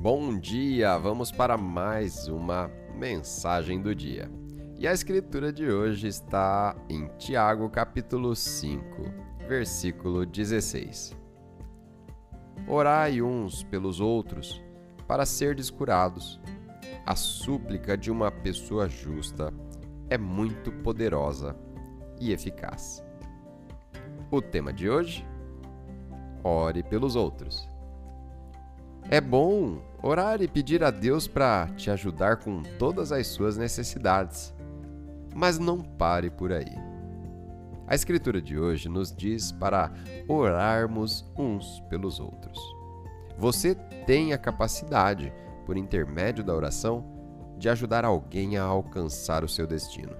Bom dia! Vamos para mais uma mensagem do dia. E a escritura de hoje está em Tiago, capítulo 5, versículo 16. Orai uns pelos outros para serdes curados. A súplica de uma pessoa justa é muito poderosa e eficaz. O tema de hoje: Ore pelos outros. É bom orar e pedir a Deus para te ajudar com todas as suas necessidades, mas não pare por aí. A Escritura de hoje nos diz para orarmos uns pelos outros. Você tem a capacidade, por intermédio da oração, de ajudar alguém a alcançar o seu destino.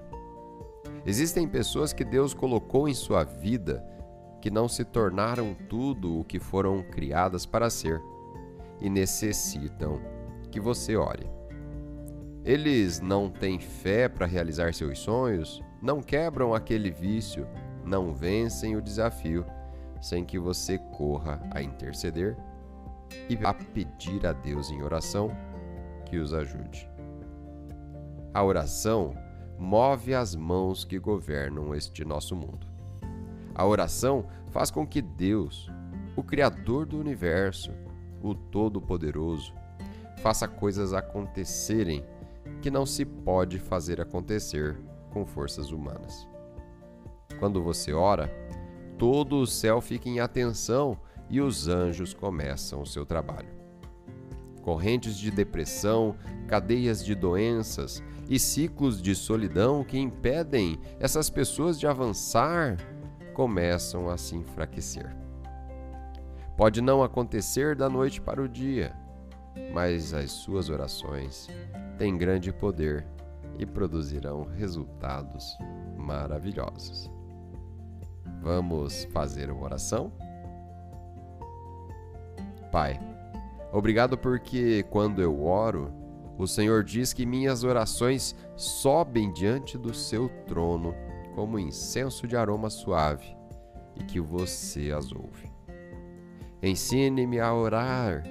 Existem pessoas que Deus colocou em sua vida que não se tornaram tudo o que foram criadas para ser e necessitam que você ore. Eles não têm fé para realizar seus sonhos, não quebram aquele vício, não vencem o desafio sem que você corra a interceder e a pedir a Deus em oração que os ajude. A oração move as mãos que governam este nosso mundo. A oração faz com que Deus, o Criador do universo, o Todo-Poderoso, faça coisas acontecerem que não se pode fazer acontecer com forças humanas. Quando você ora, todo o céu fica em atenção e os anjos começam o seu trabalho. Correntes de depressão, cadeias de doenças e ciclos de solidão que impedem essas pessoas de avançar começam a se enfraquecer. Pode não acontecer da noite para o dia, mas as suas orações têm grande poder e produzirão resultados maravilhosos. Vamos fazer uma oração? Pai, obrigado porque quando eu oro, o Senhor diz que minhas orações sobem diante do seu trono como incenso de aroma suave e que você as ouve. Ensine-me a orar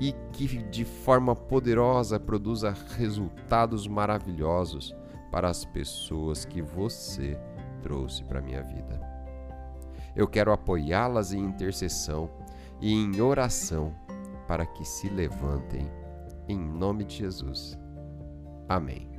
e que de forma poderosa produza resultados maravilhosos para as pessoas que você trouxe para minha vida. Eu quero apoiá-las em intercessão e em oração para que se levantem em nome de Jesus. Amém.